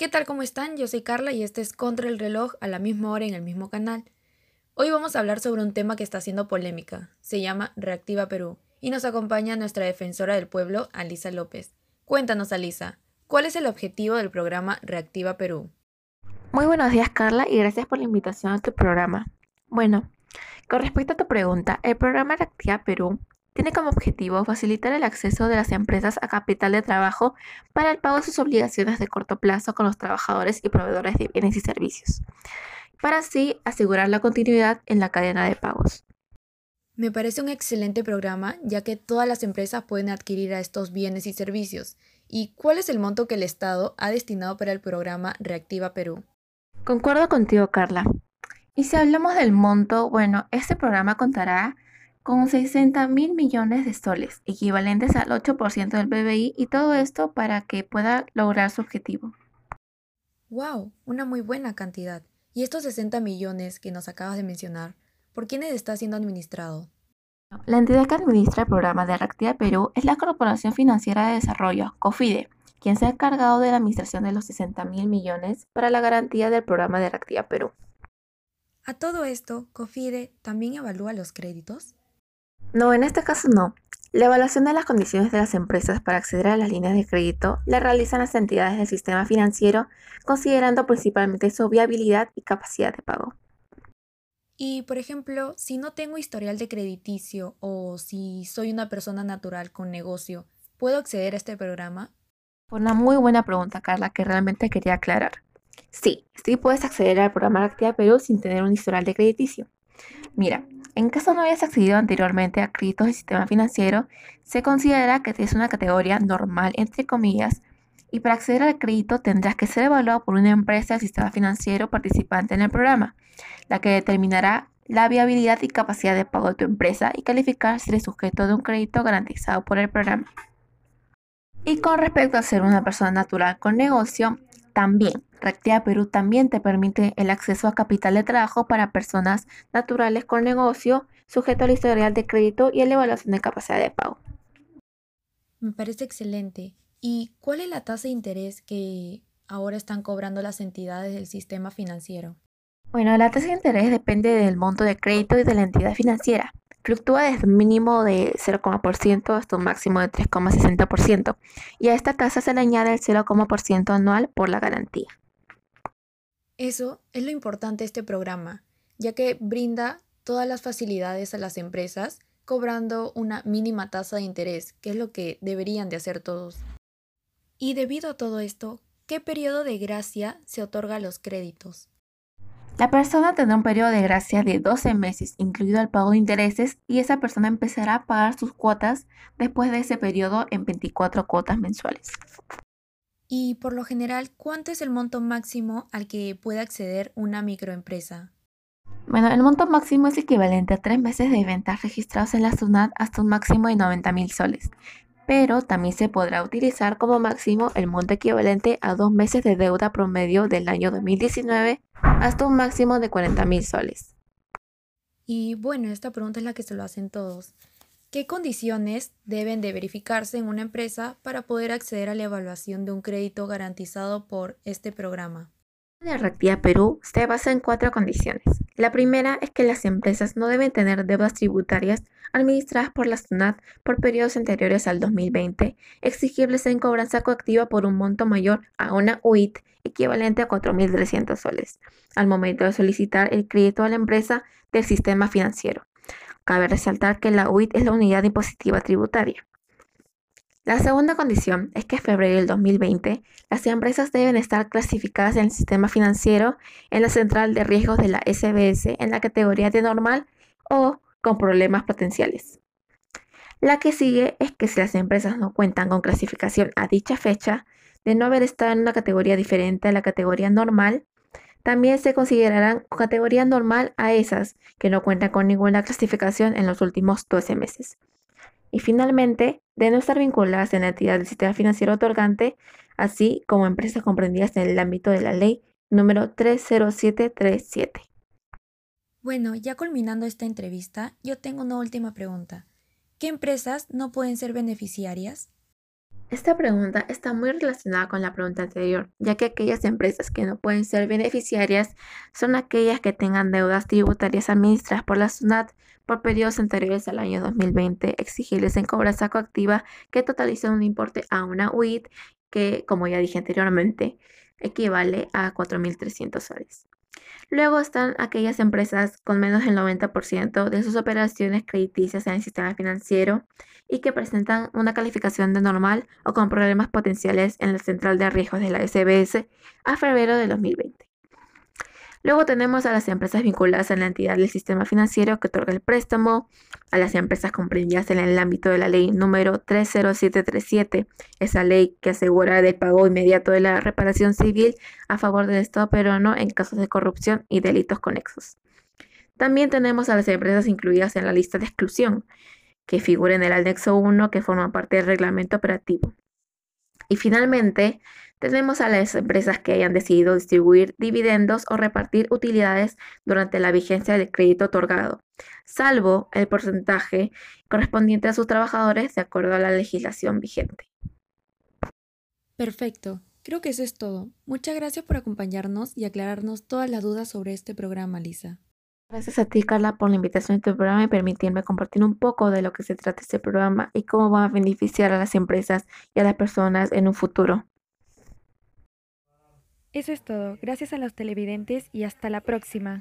¿Qué tal? ¿Cómo están? Yo soy Carla y este es Contra el reloj a la misma hora en el mismo canal. Hoy vamos a hablar sobre un tema que está haciendo polémica. Se llama Reactiva Perú y nos acompaña nuestra defensora del pueblo, Alisa López. Cuéntanos, Alisa, ¿cuál es el objetivo del programa Reactiva Perú? Muy buenos días, Carla, y gracias por la invitación a tu programa. Bueno, con respecto a tu pregunta, el programa Reactiva Perú tiene como objetivo facilitar el acceso de las empresas a capital de trabajo para el pago de sus obligaciones de corto plazo con los trabajadores y proveedores de bienes y servicios, para así asegurar la continuidad en la cadena de pagos. Me parece un excelente programa ya que todas las empresas pueden adquirir a estos bienes y servicios. ¿Y cuál es el monto que el Estado ha destinado para el programa Reactiva Perú? Concuerdo contigo, Carla. Y si hablamos del monto, bueno, este programa contará con 60 mil millones de soles, equivalentes al 8% del PBI, y todo esto para que pueda lograr su objetivo. ¡Wow! Una muy buena cantidad. ¿Y estos 60 millones que nos acabas de mencionar, por quiénes está siendo administrado? La entidad que administra el programa de Reactiva Perú es la Corporación Financiera de Desarrollo, COFIDE, quien se ha encargado de la administración de los 60 mil millones para la garantía del programa de Reactiva Perú. A todo esto, COFIDE también evalúa los créditos. No, en este caso no. La evaluación de las condiciones de las empresas para acceder a las líneas de crédito la realizan las entidades del sistema financiero, considerando principalmente su viabilidad y capacidad de pago. Y, por ejemplo, si no tengo historial de crediticio o si soy una persona natural con negocio, ¿puedo acceder a este programa? Una muy buena pregunta, Carla, que realmente quería aclarar. Sí, sí puedes acceder al programa de Activa Perú sin tener un historial de crediticio. Mira, en caso no hayas accedido anteriormente a créditos del sistema financiero, se considera que es una categoría normal, entre comillas, y para acceder al crédito tendrás que ser evaluado por una empresa del sistema financiero participante en el programa, la que determinará la viabilidad y capacidad de pago de tu empresa y calificar si eres sujeto de un crédito garantizado por el programa. Y con respecto a ser una persona natural con negocio, también, Reactiva Perú también te permite el acceso a capital de trabajo para personas naturales con negocio, sujeto al historial de crédito y a la evaluación de capacidad de pago. Me parece excelente. ¿Y cuál es la tasa de interés que ahora están cobrando las entidades del sistema financiero? Bueno, la tasa de interés depende del monto de crédito y de la entidad financiera. Fluctúa desde un mínimo de 0,% hasta un máximo de 3,60% y a esta tasa se le añade el 0,% anual por la garantía. Eso es lo importante de este programa, ya que brinda todas las facilidades a las empresas cobrando una mínima tasa de interés, que es lo que deberían de hacer todos. Y debido a todo esto, ¿qué periodo de gracia se otorga a los créditos? La persona tendrá un periodo de gracia de 12 meses, incluido el pago de intereses, y esa persona empezará a pagar sus cuotas después de ese periodo en 24 cuotas mensuales. Y por lo general, ¿cuánto es el monto máximo al que puede acceder una microempresa? Bueno, el monto máximo es equivalente a tres meses de ventas registrados en la SUNAT hasta un máximo de 90 mil soles, pero también se podrá utilizar como máximo el monto equivalente a dos meses de deuda promedio del año 2019 hasta un máximo de 40 mil soles. Y bueno, esta pregunta es la que se lo hacen todos. ¿Qué condiciones deben de verificarse en una empresa para poder acceder a la evaluación de un crédito garantizado por este programa? La Reactiva Perú se basa en cuatro condiciones. La primera es que las empresas no deben tener deudas tributarias administradas por la SUNAT por periodos anteriores al 2020, exigibles en cobranza coactiva por un monto mayor a una UIT equivalente a 4.300 soles, al momento de solicitar el crédito a la empresa del sistema financiero. Cabe resaltar que la UIT es la unidad impositiva tributaria. La segunda condición es que en febrero del 2020 las empresas deben estar clasificadas en el sistema financiero en la central de riesgos de la SBS en la categoría de normal o con problemas potenciales. La que sigue es que si las empresas no cuentan con clasificación a dicha fecha, de no haber estado en una categoría diferente a la categoría normal, también se considerarán categoría normal a esas que no cuentan con ninguna clasificación en los últimos 12 meses. Y finalmente, de no estar vinculadas en la entidad del sistema financiero otorgante, así como empresas comprendidas en el ámbito de la ley número 30737. Bueno, ya culminando esta entrevista, yo tengo una última pregunta. ¿Qué empresas no pueden ser beneficiarias? Esta pregunta está muy relacionada con la pregunta anterior, ya que aquellas empresas que no pueden ser beneficiarias son aquellas que tengan deudas tributarias administradas por la SUNAT por periodos anteriores al año 2020, exigibles en cobranza coactiva que totalicen un importe a una UIT que, como ya dije anteriormente, equivale a 4.300 soles. Luego están aquellas empresas con menos del 90% de sus operaciones crediticias en el sistema financiero y que presentan una calificación de normal o con problemas potenciales en la central de riesgos de la SBS a febrero de 2020. Luego tenemos a las empresas vinculadas a la entidad del sistema financiero que otorga el préstamo, a las empresas comprendidas en el ámbito de la ley número 30737, esa ley que asegura el pago inmediato de la reparación civil a favor del Estado peruano en casos de corrupción y delitos conexos. También tenemos a las empresas incluidas en la lista de exclusión, que figura en el anexo 1 que forma parte del reglamento operativo. Y finalmente, tenemos a las empresas que hayan decidido distribuir dividendos o repartir utilidades durante la vigencia del crédito otorgado, salvo el porcentaje correspondiente a sus trabajadores de acuerdo a la legislación vigente. Perfecto. Creo que eso es todo. Muchas gracias por acompañarnos y aclararnos todas las dudas sobre este programa, Lisa. Gracias a ti, Carla, por la invitación a este programa y permitirme compartir un poco de lo que se trata este programa y cómo va a beneficiar a las empresas y a las personas en un futuro. Eso es todo. Gracias a los televidentes y hasta la próxima.